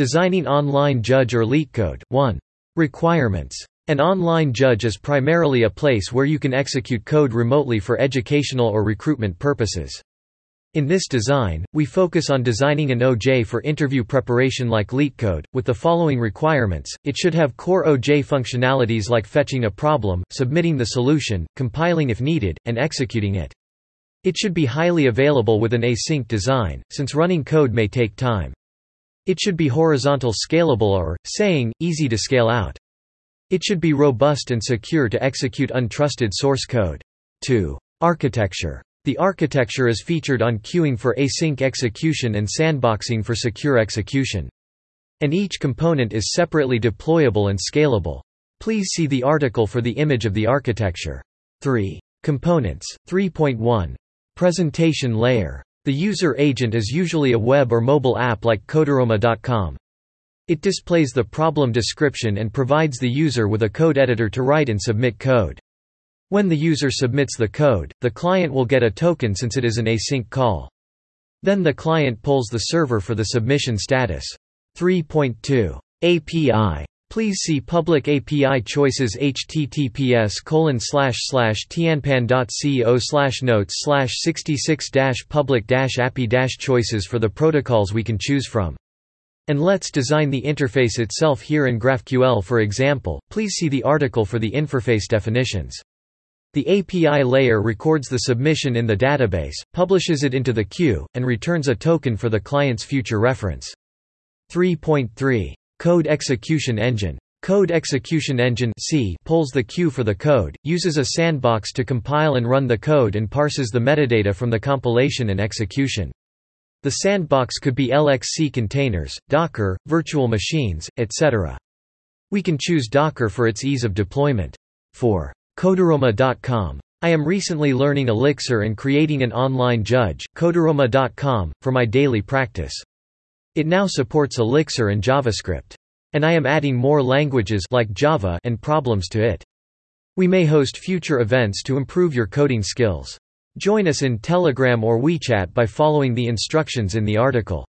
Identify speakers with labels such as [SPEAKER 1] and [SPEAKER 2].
[SPEAKER 1] Designing Online Judge or LeetCode 1. Requirements. An online judge is primarily a place where you can execute code remotely for educational or recruitment purposes. In this design, we focus on designing an OJ for interview preparation like LeetCode, with the following requirements, it should have core OJ functionalities like fetching a problem, submitting the solution, compiling if needed, and executing it. It should be highly available with an async design, since running code may take time. It should be horizontal scalable or, saying, easy to scale out. It should be robust and secure to execute untrusted source code. 2. Architecture. The architecture is featured on queuing for async execution and sandboxing for secure execution. And each component is separately deployable and scalable. Please see the article for the image of the architecture. 3. Components. 3.1. Presentation layer. The user agent is usually a web or mobile app like Codorama.com. It displays the problem description and provides the user with a code editor to write and submit code. When the user submits the code, the client will get a token since it is an async call. Then the client polls the server for the submission status. 3.2. API. Please see public API choices https colon slash slash tianpan.co notes slash 66 public API choices for the protocols we can choose from. And let's design the interface itself here in GraphQL for example, please see the article for the interface definitions. The API layer records the submission in the database, publishes it into the queue, and returns a token for the client's future reference. 3.3. Code Execution Engine. Code Execution Engine C pulls the queue for the code, uses a sandbox to compile and run the code and parses the metadata from the compilation and execution. The sandbox could be LXC containers, Docker, virtual machines, etc. We can choose Docker for its ease of deployment. 4. Codorama.com. I am recently learning Elixir and creating an online judge, Codorama.com, for my daily practice. It now supports Elixir and JavaScript. And I am adding more languages like Java and problems to it. We may host future events to improve your coding skills. Join us in Telegram or WeChat by following the instructions in the article.